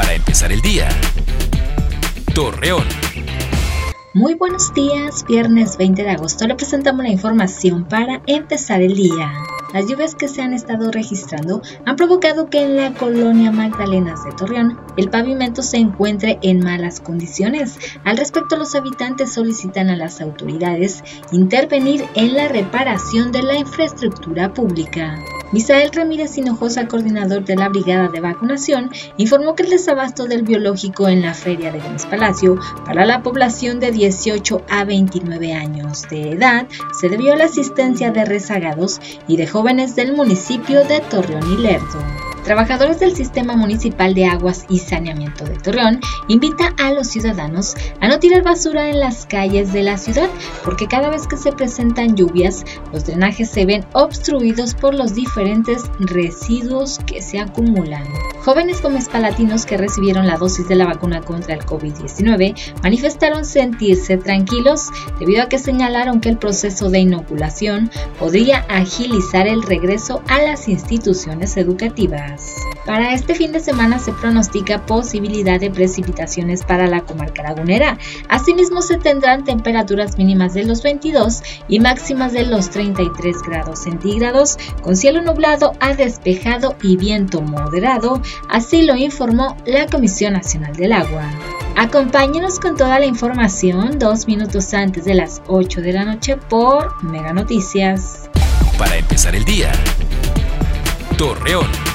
para empezar el día. Torreón. Muy buenos días, viernes 20 de agosto le presentamos la información para empezar el día. Las lluvias que se han estado registrando han provocado que en la colonia Magdalenas de Torreón el pavimento se encuentre en malas condiciones. Al respecto, los habitantes solicitan a las autoridades intervenir en la reparación de la infraestructura pública. Misael Ramírez Hinojosa, coordinador de la Brigada de Vacunación, informó que el desabasto del biológico en la Feria de Gómez Palacio para la población de 18 a 29 años de edad se debió a la asistencia de rezagados y de jóvenes del municipio de Torreón y Lerdo. Trabajadores del Sistema Municipal de Aguas y Saneamiento de Torreón invita a los ciudadanos a no tirar basura en las calles de la ciudad porque cada vez que se presentan lluvias los drenajes se ven obstruidos por los diferentes residuos que se acumulan. Jóvenes palatinos que recibieron la dosis de la vacuna contra el COVID-19 manifestaron sentirse tranquilos debido a que señalaron que el proceso de inoculación podría agilizar el regreso a las instituciones educativas. Para este fin de semana se pronostica posibilidad de precipitaciones para la comarca lagunera. Asimismo se tendrán temperaturas mínimas de los 22 y máximas de los 33 grados centígrados, con cielo nublado a despejado y viento moderado, así lo informó la Comisión Nacional del Agua. Acompáñenos con toda la información dos minutos antes de las 8 de la noche por Mega Noticias. Para empezar el día, Torreón.